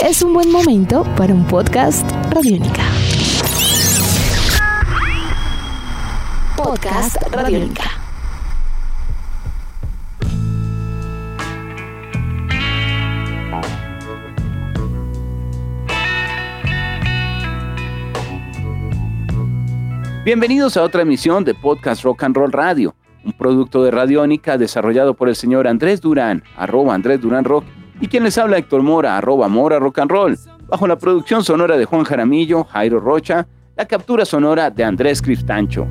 es un buen momento para un podcast Radiónica. Podcast Radiónica. Bienvenidos a otra emisión de Podcast Rock and Roll Radio, un producto de Radiónica desarrollado por el señor Andrés Durán, arroba Andrés Durán Rock, y quien les habla Héctor Mora, arroba Mora Rock and Roll, bajo la producción sonora de Juan Jaramillo, Jairo Rocha, la captura sonora de Andrés Criftancho.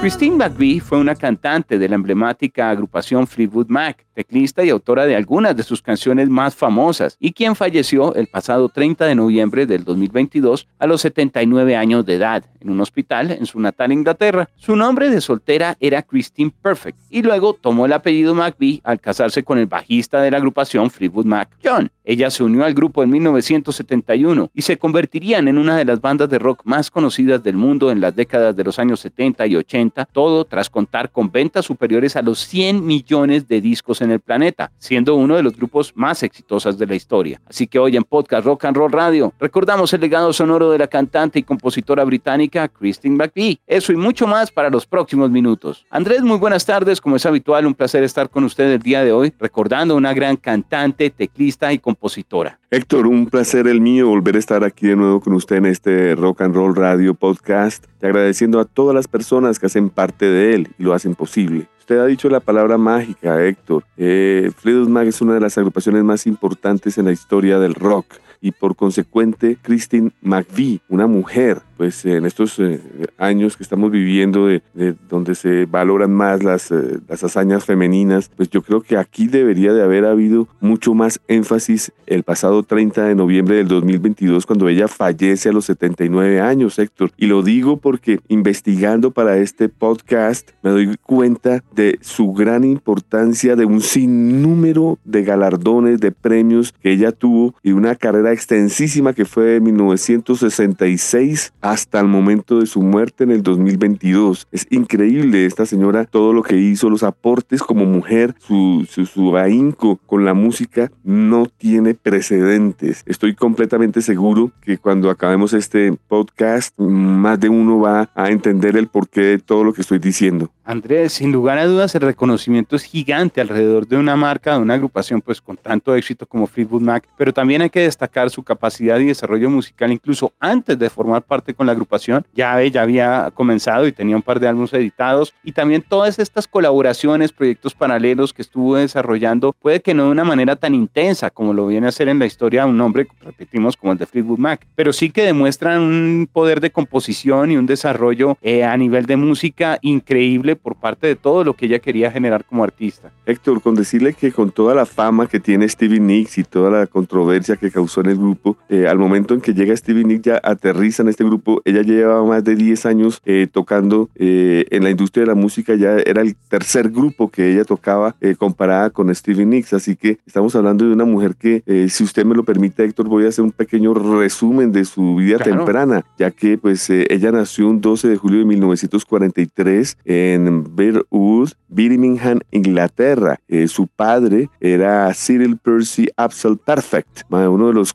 Christine McVie fue una cantante de la emblemática agrupación Fleetwood Mac, teclista y autora de algunas de sus canciones más famosas, y quien falleció el pasado 30 de noviembre del 2022 a los 79 años de edad en un hospital en su natal Inglaterra. Su nombre de soltera era Christine Perfect, y luego tomó el apellido McVie al casarse con el bajista de la agrupación Fleetwood Mac, John. Ella se unió al grupo en 1971 y se convertirían en una de las bandas de rock más conocidas del mundo en las décadas de los años 70 y 80, todo tras contar con ventas superiores a los 100 millones de discos en el planeta, siendo uno de los grupos más exitosos de la historia. Así que hoy en Podcast Rock and Roll Radio recordamos el legado sonoro de la cantante y compositora británica Christine McVie. Eso y mucho más para los próximos minutos. Andrés, muy buenas tardes, como es habitual, un placer estar con usted el día de hoy, recordando una gran cantante, teclista y compositora. Héctor, un placer el mío volver a estar aquí de nuevo con usted en este Rock and Roll Radio Podcast agradeciendo a todas las personas que hacen parte de él y lo hacen posible. Usted ha dicho la palabra mágica, Héctor. Eh, Fleetwood Mac es una de las agrupaciones más importantes en la historia del rock y por consecuente Christine McVie, una mujer, pues en estos eh, años que estamos viviendo de, donde se valoran más las, eh, las hazañas femeninas, pues yo creo que aquí debería de haber habido mucho más énfasis el pasado 30 de noviembre del 2022 cuando ella fallece a los 79 años, Héctor. Y lo digo porque investigando para este podcast me doy cuenta de su gran importancia, de un sinnúmero de galardones, de premios que ella tuvo y una carrera extensísima que fue de 1966 hasta el momento de su muerte en el 2022. Es increíble esta señora, todo lo que hizo, los aportes como mujer, su, su, su ahínco con la música no tiene precedentes. Estoy completamente seguro que cuando acabemos este podcast, más de uno va a entender el porqué de todo lo que estoy diciendo. Andrés, sin lugar a dudas, el reconocimiento es gigante alrededor de una marca, de una agrupación pues con tanto éxito como Fleetwood Mac, pero también hay que destacar su capacidad y desarrollo musical incluso antes de formar parte con la agrupación. Ya, ya había comenzado y tenía un par de álbumes editados y también todas estas colaboraciones, proyectos paralelos que estuvo desarrollando, puede que no de una manera tan intensa como lo viene a hacer en la historia un nombre, repetimos, como el de Fleetwood Mac, pero sí que demuestran un poder de composición y un desarrollo eh, a nivel de música increíble por parte de todo lo que ella quería generar como artista. Héctor, con decirle que con toda la fama que tiene Stevie Nicks y toda la controversia que causó en el grupo, eh, al momento en que llega Stevie Nicks ya aterriza en este grupo, ella llevaba más de 10 años eh, tocando eh, en la industria de la música, ya era el tercer grupo que ella tocaba comparada con Stevie Nicks, así que estamos hablando de una mujer que, si usted me lo permite, Héctor, voy a hacer un pequeño resumen de su vida temprana, ya que pues ella nació un 12 de julio de 1943 en Bearwood, Birmingham, Inglaterra. Eh, su padre era Cyril Percy Absol Perfect, uno de los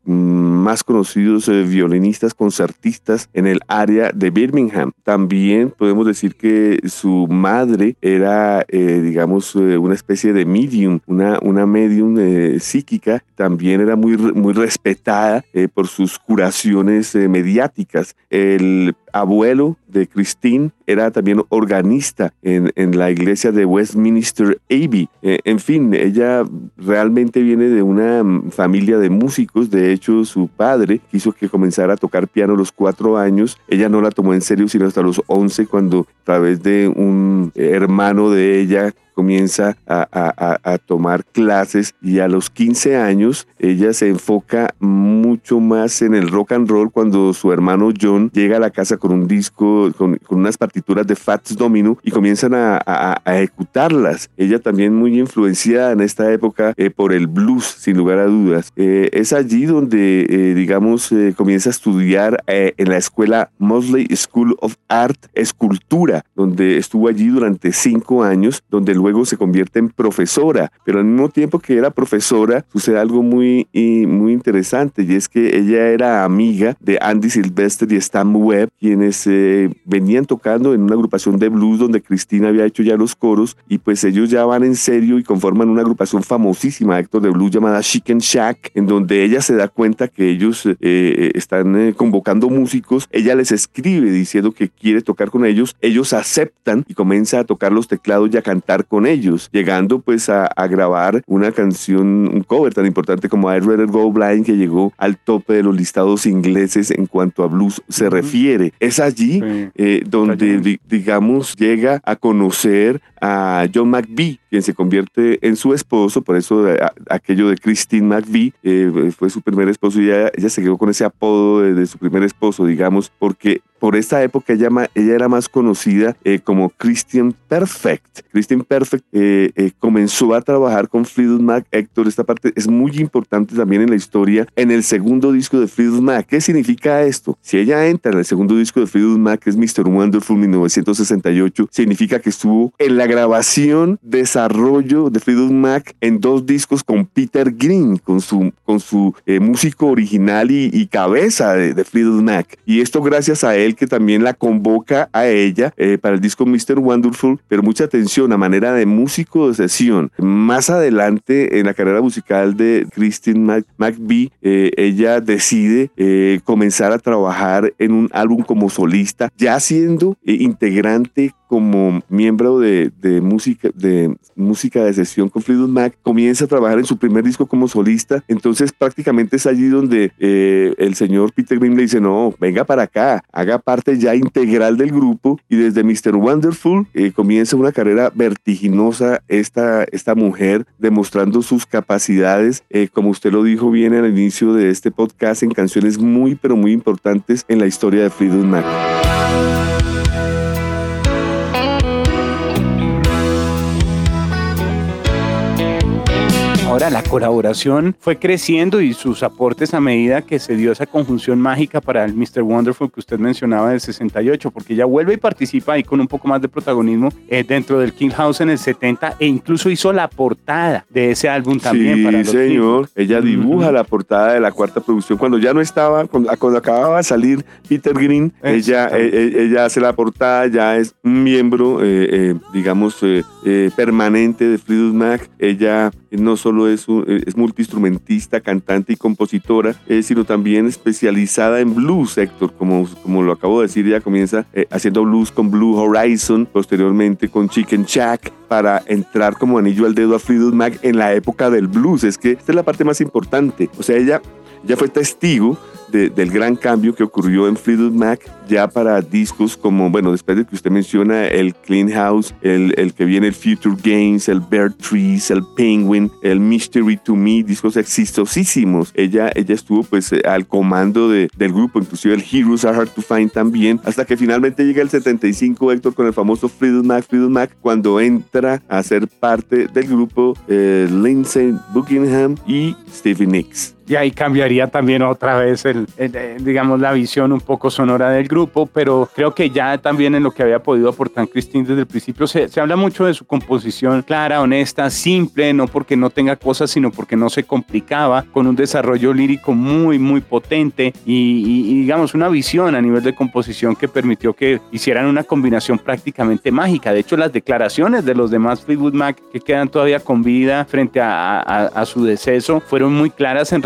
más conocidos eh, violinistas concertistas en el área de Birmingham. También podemos decir que su madre era, eh, digamos, una especie de medium, una, una medium psíquica. También era muy, muy respetada por sus curaciones mediáticas. El abuelo de Christine era también organista en, en la iglesia de Westminster Abbey. Eh, en fin, ella realmente viene de una mm, familia de músicos. De hecho, su padre quiso que comenzara a tocar piano a los cuatro años. Ella no la tomó en serio sino hasta los once cuando a través de un hermano de ella comienza a, tomar clases y a los 15 años ella se enfoca mucho más en el rock and roll cuando su hermano John llega a la casa con un disco, con, unas partituras de Fats Domino y comienzan a, ejecutarlas. Ella también muy influenciada en esta época eh, por el blues, sin lugar a dudas. Eh, es allí donde, eh, digamos, comienza a estudiar en la escuela Mosley School of Art, escultura, donde estuvo allí durante cinco años, donde luego luego se convierte en profesora, pero al mismo tiempo que era profesora sucede algo muy, muy interesante y es que ella era amiga de Andy Sylvester y Stan Webb, quienes eh, venían tocando en una agrupación de blues donde Cristina había hecho ya los coros y pues ellos ya van en serio y conforman una agrupación famosísima, Héctor, de blues llamada Chicken Shack, en donde ella se da cuenta que ellos eh, están eh, convocando músicos, ella les escribe diciendo que quiere tocar con ellos, ellos aceptan y comienza a tocar los teclados y a cantar con ellos, llegando pues a, grabar una canción, un cover tan importante como I Rather Go Blind que llegó al tope de los listados ingleses en cuanto a blues se refiere. Es allí eh, donde, digamos, llega a conocer a John McVie, quien se convierte en su esposo, por eso aquello de Christine McVie eh, fue su primer esposo y ella, ella, se quedó con ese apodo de, su primer esposo, digamos, porque por esta época ella, ella era más conocida eh, como Christian Perfect. Christian Perfect eh, eh, comenzó a trabajar con Fleetwood Mac. Héctor, esta parte es muy importante también en la historia. En el segundo disco de Fleetwood Mac, ¿qué significa esto? Si ella entra en el segundo disco de Fleetwood Mac, que es Mr. Wonderful 1968, significa que estuvo en la grabación, desarrollo de Fleetwood Mac en dos discos con Peter Green, con su, con su músico original y, cabeza de, de Mac. Y esto gracias a él que también la convoca a ella eh, para el disco Mr. Wonderful, pero mucha atención a manera de músico de sesión. Más adelante en la carrera musical de Christine McVie, eh, ella decide eh, comenzar a trabajar en un álbum como solista, ya siendo integrante como miembro de, música, de música de sesión con Fleetwood Mac, comienza a trabajar en su primer disco como solista. Entonces prácticamente es allí donde eh, el señor Peter Green le dice, no, venga para acá, haga parte ya integral del grupo y desde Mr. Wonderful eh, comienza una carrera vertiginosa esta, esta mujer demostrando sus capacidades, eh, como usted lo dijo bien al inicio de este podcast, en canciones muy pero muy importantes en la historia de Fleetwood Mac. Ahora la colaboración fue creciendo y sus aportes a medida que se dio esa conjunción mágica para el Mr. Wonderful que usted mencionaba del 68, porque ella vuelve y participa ahí con un poco más de protagonismo eh, dentro del King House en el 70 e incluso hizo la portada de ese álbum también. Sí, para señor. Ella dibuja la portada de la cuarta producción. Cuando ya no estaba, cuando, acababa de salir Peter Green, ella, e, e, ella hace la portada, ya es un miembro, eh, eh, digamos, permanente de Fleetwood Mac. Ella no solo es, es multiinstrumentista, cantante y compositora, eh, sino también especializada en blues, Héctor, como, como lo acabo de decir, ella comienza eh, haciendo blues con Blue Horizon, posteriormente con Chicken Shack, para entrar como anillo al dedo a Fleetwood Mac en la época del blues. Es que esta es la parte más importante. O sea, ella, ella fue testigo del gran cambio que ocurrió en Fleetwood Mac ya para discos como, bueno, después de que usted menciona el Clean House, el, el que viene el Future Games, el Bear Trees, el Penguin, el Mystery to Me, discos exitosísimos. Ella, ella estuvo pues eh, al comando de, del grupo, inclusive el Heroes Are Hard to Find también, hasta que finalmente llega el 75 Héctor con el famoso Fleetwood Mac, Fleetwood Mac, cuando entra a ser parte del grupo eh, Lindsay Buckingham y Stevie Nicks y ahí cambiaría también otra vez el, eh, digamos la visión un poco sonora del grupo, pero creo que ya también en lo que había podido aportar Christine desde el principio se, se, habla mucho de su composición clara, honesta, simple, no porque no tenga cosas, sino porque no se complicaba, con un desarrollo lírico muy, muy potente y, digamos una visión a nivel de composición que permitió que hicieran una combinación prácticamente mágica. De hecho, las declaraciones de los demás Fleetwood Mac que quedan todavía con vida frente a, a, a su deceso fueron muy claras en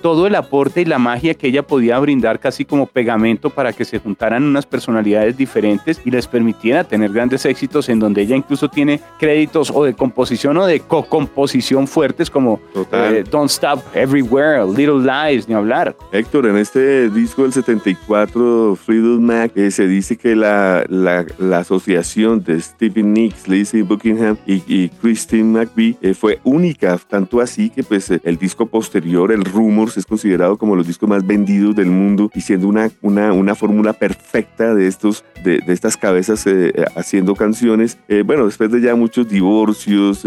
todo el aporte y la magia que ella podía brindar casi como pegamento para que se juntaran unas personalidades diferentes y les permitiera tener grandes éxitos en donde ella incluso tiene créditos o de composición o de co-composición fuertes como eh, Don't Stop Everywhere, Little Lies, ni hablar. Héctor, en este disco del 74, Freedom Mac, eh, se dice que la, la, la, asociación de Stephen Nicks, Lizzie Buckingham y, y Christine McVie eh, fue única, tanto así que pues el disco posterior, el Rumors es considerado como los discos más vendidos del mundo y siendo una, una, una fórmula perfecta de, estos, de, de estas cabezas eh, eh, haciendo canciones. Eh, bueno, después de ya muchos divorcios,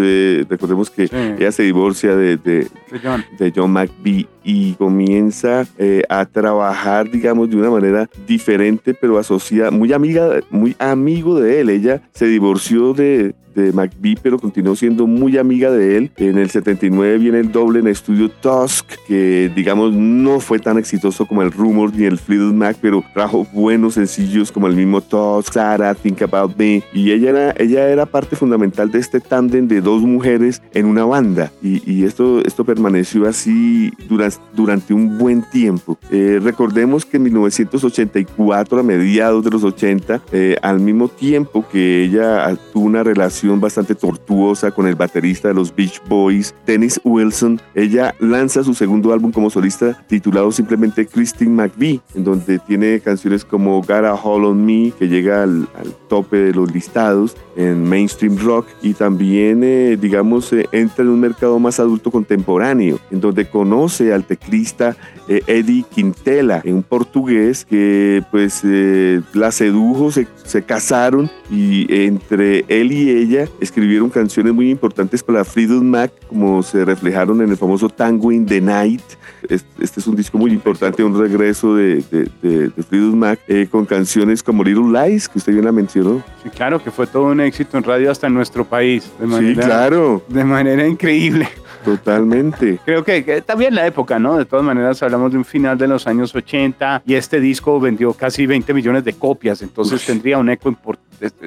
recordemos que ella se divorcia de, de, John. de John McVie y comienza a trabajar, digamos, de una manera diferente, pero asociada, muy amiga, muy amigo de él. Ella se divorció de, de McVie, pero continuó siendo muy amiga de él. En el 79 viene el doble en estudio Tusk, que digamos no fue tan exitoso como el Rumor ni el Fleetwood Mac, pero trajo buenos sencillos como el mismo Tusk, Sarah, Think About Me. Y ella era, ella era parte fundamental de este tándem de dos mujeres en una banda. Y, esto, esto permaneció así durante, durante un buen tiempo. Eh, recordemos que en 1984, a mediados de los 80, eh, al mismo tiempo que ella tuvo una relación bastante tortuosa con el baterista de los Beach Boys, Dennis Wilson, ella lanza su segundo álbum como solista titulado simplemente Christine McVie, en donde tiene canciones como Got a Hole on Me, que llega al, tope de los listados en mainstream rock, y también, eh, digamos, entra en un mercado más adulto contemporáneo, en donde conoce al teclista eh, Eddie Quintela, un portugués que pues eh, la sedujo, se, se, casaron y entre él y ella escribieron canciones muy importantes para Freedom Mac, como se reflejaron en el famoso Tango in the Night. Este es un disco muy importante, un regreso de, de, Freedom Mac eh, con canciones como Little Lies, que usted bien la mencionó. Sí, claro, que fue todo un éxito en radio hasta en nuestro país. De manera, sí, claro. De manera increíble. Totalmente. Creo que, también la época, ¿no? De todas maneras, hablamos de un final de los años 80 y este disco vendió casi 20 millones de copias, entonces tendría un eco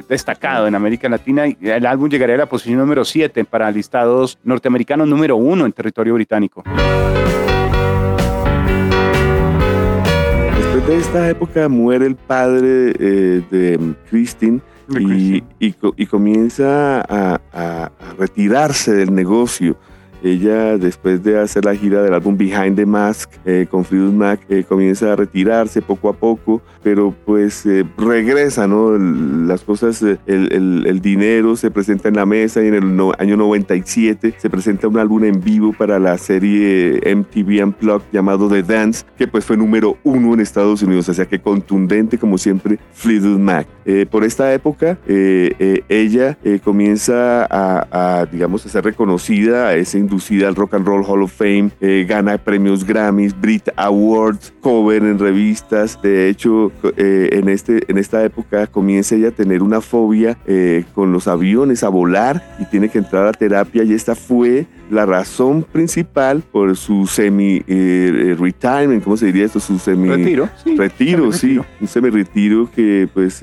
destacado en América Latina y el álbum llegaría a la posición número 7 para listados norteamericanos número 1 en territorio británico. De esta época muere el padre eh, de Christine y, y, comienza a retirarse del negocio ella, después de hacer la gira del álbum Behind the Mask eh, con Fleetwood Mac, eh, comienza a retirarse poco a poco, pero pues eh, regresa, ¿no? Las cosas, el, dinero se presenta en la mesa y en el año 97 se presenta un álbum en vivo para la serie MTV Unplugged llamado The Dance, que pues fue número uno en Estados Unidos, o sea que contundente como siempre Fleetwood Mac. por esta época, ella comienza a, a, digamos, a ser reconocida a ese inducida al Rock and Roll Hall of Fame, eh, gana premios Grammys, Brit Awards, cover en revistas. De hecho, eh, en, este, en esta época comienza ella a tener una fobia eh, con los aviones, a volar y tiene que entrar a terapia y esta fue la razón principal por su semi-retirement, ¿cómo se diría esto? Su semi... Retiro. Sí, retiro, sí. Un semi-retiro que pues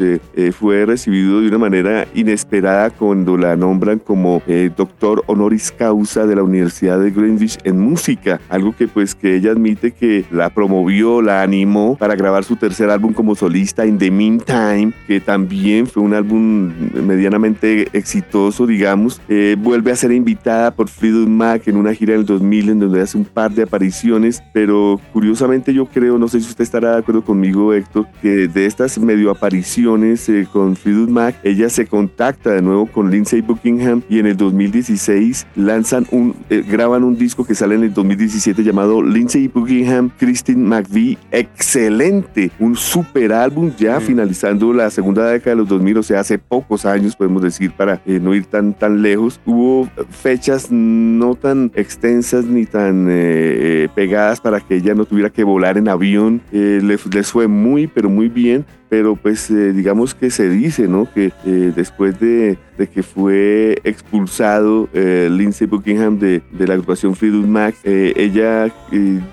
fue recibido de una manera inesperada cuando la nombran como doctor honoris causa de la Universidad Universidad de Greenwich en música, algo que pues que ella admite que la promovió, la animó para grabar su tercer álbum como solista, In the Meantime, que también fue un álbum medianamente exitoso, digamos. Eh, vuelve a ser invitada por Fleetwood Mac en una gira en el 2000 en donde hace un par de apariciones, pero curiosamente yo creo, no sé si usted estará de acuerdo conmigo, Héctor, que de estas medio apariciones eh, con Fleetwood Mac, ella se contacta de nuevo con Lindsay Buckingham y en el 2016 lanzan un eh, graban un disco que sale en el 2017 llamado Lindsay Buckingham, Christine McVie. Excelente, un super álbum ya finalizando la segunda década de los 2000, o sea, hace pocos años podemos decir para eh, no ir tan, tan lejos. Hubo fechas no tan extensas ni tan eh, pegadas para que ella no tuviera que volar en avión. les fue muy, pero muy bien pero pues eh, digamos que se dice, ¿no? Que eh, después de, que fue expulsado eh, Lindsay Buckingham de, la agrupación Fleetwood Mac, ella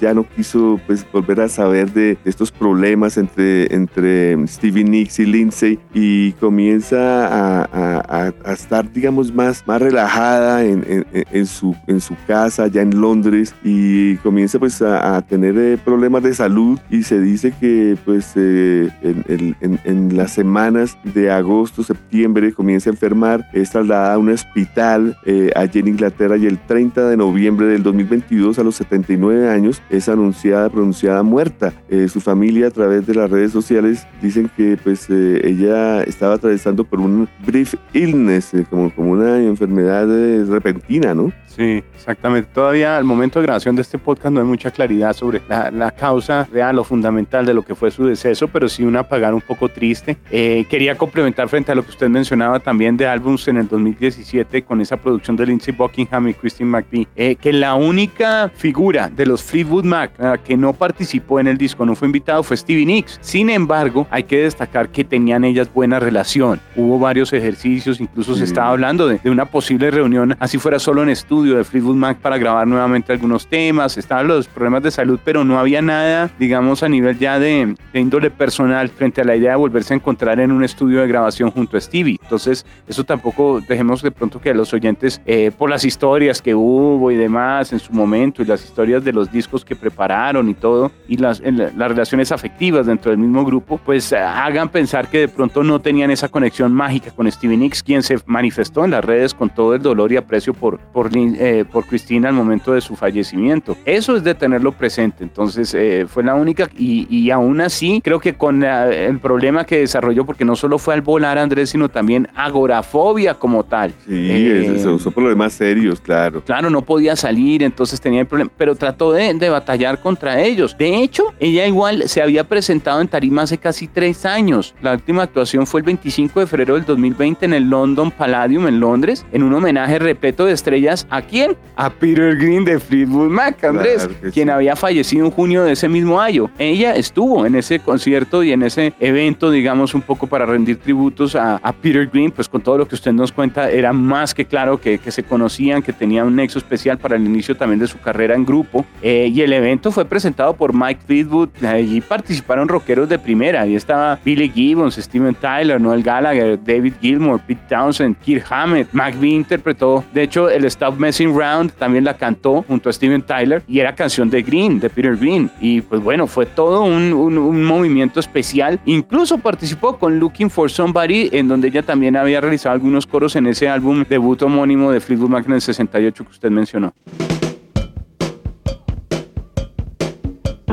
ya no quiso pues volver a saber de, estos problemas entre, entre Stevie Nicks y Lindsay y comienza a, estar, digamos, más, más relajada en, su, en su casa, ya en Londres, y comienza pues a, tener problemas de salud y se dice que pues el en, las semanas de agosto, septiembre, comienza a enfermar, es trasladada a un hospital eh, allí en Inglaterra y el 30 de noviembre del 2022, a los 79 años, es anunciada, pronunciada muerta. Eh, su familia a través de las redes sociales dicen que pues eh, ella estaba atravesando por un brief illness, como, como una enfermedad repentina, ¿no? Sí, exactamente. Todavía al momento de grabación de este podcast no hay mucha claridad sobre la, la causa real o fundamental de lo que fue su deceso, pero sí un apagar un poco triste. Eh, quería complementar frente a lo que usted mencionaba también de álbums en el 2017 con esa producción de Lindsey Buckingham y Christine McVie, eh, que la única figura de los Fleetwood Mac que no participó en el disco, no fue invitado, fue Stevie Nicks. Sin embargo, hay que destacar que tenían ellas buena relación. Hubo varios ejercicios, incluso se estaba hablando de, de, una posible reunión, así fuera solo en estudio de Fleetwood Mac para grabar nuevamente algunos temas. Estaban los problemas de salud, pero no había nada, digamos, a nivel ya de, de índole personal frente a la idea de volverse a encontrar en un estudio de grabación junto a Stevie. Entonces, eso tampoco dejemos de pronto que los oyentes, eh, por las historias que hubo y demás en su momento, y las historias de los discos que prepararon y todo, y las, las relaciones afectivas dentro del mismo grupo, pues hagan pensar que de pronto no tenían esa conexión mágica con Stevie Nicks, quien se manifestó en las redes con todo el dolor y aprecio por, por, eh, por Cristina al momento de su fallecimiento. Eso es de tenerlo presente. Entonces, eh, fue la única, y, y aún así, creo que con el problema que desarrolló, porque no solo fue al volar Andrés, sino también agorafobia como tal. Sí, eh, son problemas serios, claro. Claro, no podía salir, entonces tenía el problema, pero trató de, de, batallar contra ellos. De hecho, ella igual se había presentado en tarima hace casi tres años. La última actuación fue el 25 de febrero del 2020 en el London Palladium en Londres, en un homenaje repleto de estrellas. ¿A quién? A Peter Green de Fleetwood Mac, Andrés, quien sí. había fallecido en junio de ese mismo año. Ella estuvo en ese concierto y en ese evento, digamos, un poco para rendir tributos a, a, Peter Green, pues con todo lo que usted nos cuenta, era más que claro que, que se conocían, que tenía un nexo especial para el inicio también de su carrera en grupo. Eh, y el evento fue presentado por Mike Fleetwood, allí participaron rockeros de primera, ahí estaba Billy Gibbons, Steven Tyler, Noel Gallagher, David Gilmour, Pete Townsend, Kirk Hammett, McVie interpretó, de hecho, el Stop Round también la cantó junto a Steven Tyler y era canción de Green, de Peter Green. Y pues bueno, fue todo un, un, un movimiento especial, incluso participó con Looking for Somebody, en donde ella también había realizado algunos coros en ese álbum debut homónimo de Fleetwood Mac en el 68 que usted mencionó.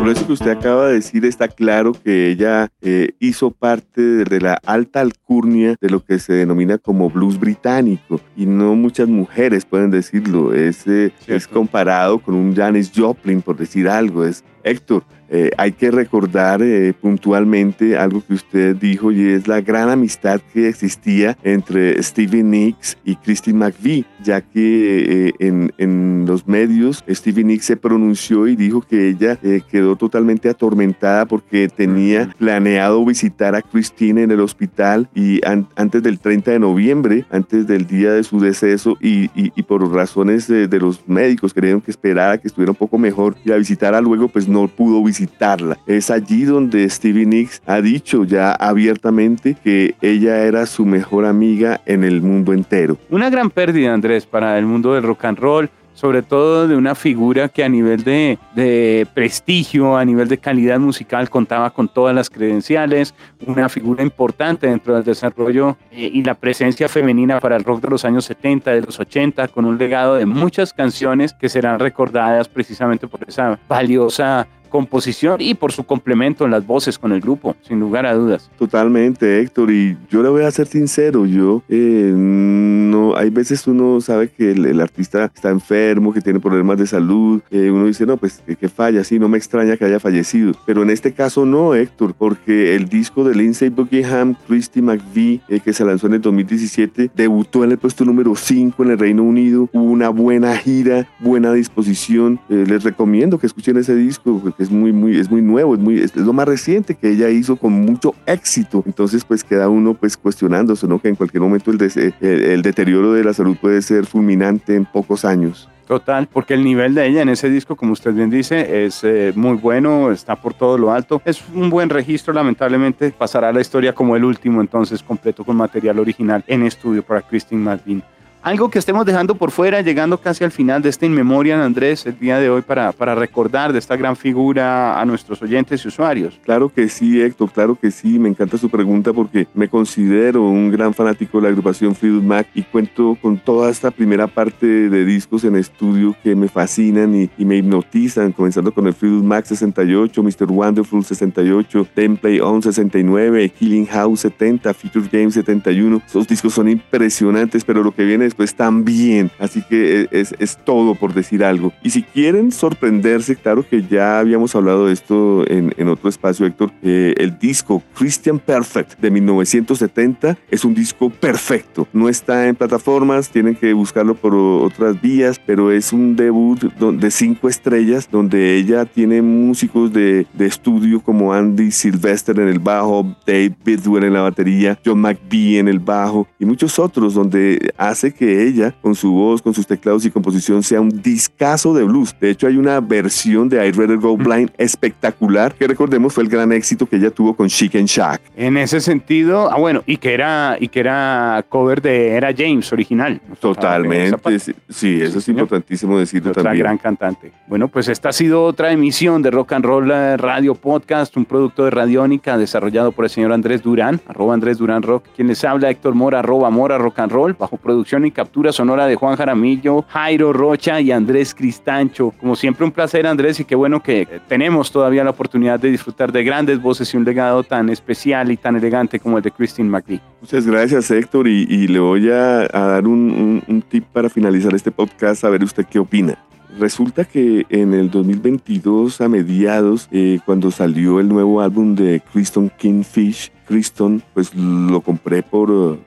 Por eso que usted acaba de decir, está claro que ella eh, hizo parte de la alta alcurnia de lo que se denomina como blues británico. Y no muchas mujeres pueden decirlo. Es, eh, es comparado con un Janis Joplin, por decir algo. Es Héctor, eh, hay que recordar eh, puntualmente algo que usted dijo y es la gran amistad que existía entre Stevie Nicks y Christine McVie, ya que eh, en, en, los medios Stevie Nicks se pronunció y dijo que ella quedó totalmente atormentada porque tenía planeado visitar a Christine en el hospital y an antes del 30 de noviembre, antes del día de su deceso y, y, y por razones de, de, los médicos creyeron que esperara que estuviera un poco mejor y la visitara luego pues no pudo visitar visitarla. Es allí donde Stevie Nicks ha dicho ya abiertamente que ella era su mejor amiga en el mundo entero. Una gran pérdida, Andrés, para el mundo del rock and roll sobre todo de una figura que a nivel de, de, prestigio, a nivel de calidad musical, contaba con todas las credenciales, una figura importante dentro del desarrollo eh, y la presencia femenina para el rock de los años 70, de los 80, con un legado de muchas canciones que serán recordadas precisamente por esa valiosa composición y por su complemento en las voces con el grupo, sin lugar a dudas. Totalmente, Héctor, y yo le voy a ser sincero, yo eh, no, hay veces uno sabe que el, artista está enfermo, que tiene problemas de salud, eh, uno dice, no, pues que, que, falla, sí, no me extraña que haya fallecido, pero en este caso no, Héctor, porque el disco de Lindsay Buckingham, Christy McVie, eh, que se lanzó en el 2017, debutó en el puesto número 5 en el Reino Unido, hubo una buena gira, buena disposición, eh, les recomiendo que escuchen ese disco, es muy, muy, es muy nuevo, es, muy, es lo más reciente que ella hizo con mucho éxito. Entonces, pues queda uno pues cuestionándose, ¿no? Que en cualquier momento el, el, el deterioro de la salud puede ser fulminante en pocos años. Total, porque el nivel de ella en ese disco, como usted bien dice, es eh, muy bueno, está por todo lo alto. Es un buen registro, lamentablemente pasará a la historia como el último, entonces completo con material original en estudio para Christine Martin. Algo que estemos dejando por fuera, llegando casi al final de esta inmemoria, Andrés, el día de hoy, para, para recordar de esta gran figura a nuestros oyentes y usuarios. Claro que sí, Héctor, claro que sí. Me encanta su pregunta porque me considero un gran fanático de la agrupación Fleetwood Mac y cuento con toda esta primera parte de discos en estudio que me fascinan y, me hipnotizan, comenzando con el Fleetwood Mac 68, Mr. Wonderful 68, Template On 69, Killing House 70, Feature Game 71. Esos discos son impresionantes, pero lo que viene después después también. Así que es, es todo por decir algo. Y si quieren sorprenderse, claro que ya habíamos hablado de esto en, en otro espacio, Héctor, el disco Christian Perfect de 1970 es un disco perfecto. No está en plataformas, tienen que buscarlo por otras vías, pero es un debut de cinco estrellas donde ella tiene músicos de, de estudio como Andy Sylvester en el bajo, Dave Bidwell en la batería, John McVie en el bajo y muchos otros donde hace que ella con su voz, con sus teclados y composición sea un discazo de blues. De hecho hay una versión de I'd Rather Go Blind espectacular que recordemos fue el gran éxito que ella tuvo con Chicken Shack. En ese sentido, ah bueno, y que era y que era cover de era James original. Totalmente, sí, sí, eso es importantísimo decirlo otra también. gran cantante. Bueno, pues esta ha sido otra emisión de Rock and Roll eh, Radio Podcast, un producto de Radiónica desarrollado por el señor Andrés Durán, arroba Andrés Durán Rock, quien les habla Héctor Mora, arroba Mora Rock and Roll, bajo producción captura sonora de Juan Jaramillo, Jairo Rocha y Andrés Cristancho. Como siempre, un placer, Andrés, y qué bueno que tenemos todavía la oportunidad de disfrutar de grandes voces y un legado tan especial y tan elegante como el de Christine McVie. Muchas gracias, Héctor, y, le voy a, dar un tip para finalizar este podcast, a ver usted qué opina. Resulta que en el 2022, a mediados, eh, cuando salió el nuevo álbum de Kristen Kingfish, Kristen, pues lo compré por,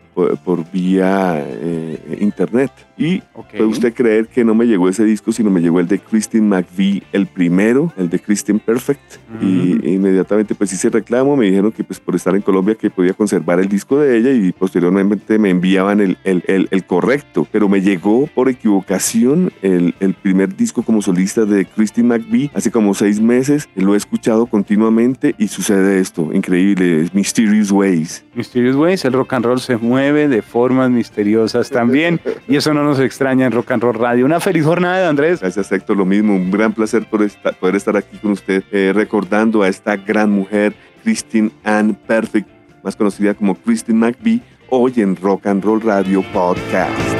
por, vía eh, internet. Y Ok. puede usted creer que no me llegó ese disco, sino me llegó el de Christine McVie, el primero, el de Christine Perfect. Y inmediatamente pues hice reclamo, me dijeron que pues por estar en Colombia que podía conservar el disco de ella y posteriormente me enviaban el, el, el, el correcto. Pero me llegó por equivocación el, el primer disco como solista de Christine McVie hace como seis meses. Lo he escuchado continuamente y sucede esto, increíble, Mysterious Ways. Mysterious Ways, el rock and roll se mueve de formas misteriosas también y eso no nos extraña en Rock and Roll Radio. Una feliz jornada, Andrés. Gracias Héctor, lo mismo, un gran placer por poder estar aquí con usted eh, recordando a esta gran mujer, Christine Ann Perfect, más conocida como Christine McVie, hoy en Rock and Roll Radio Podcast.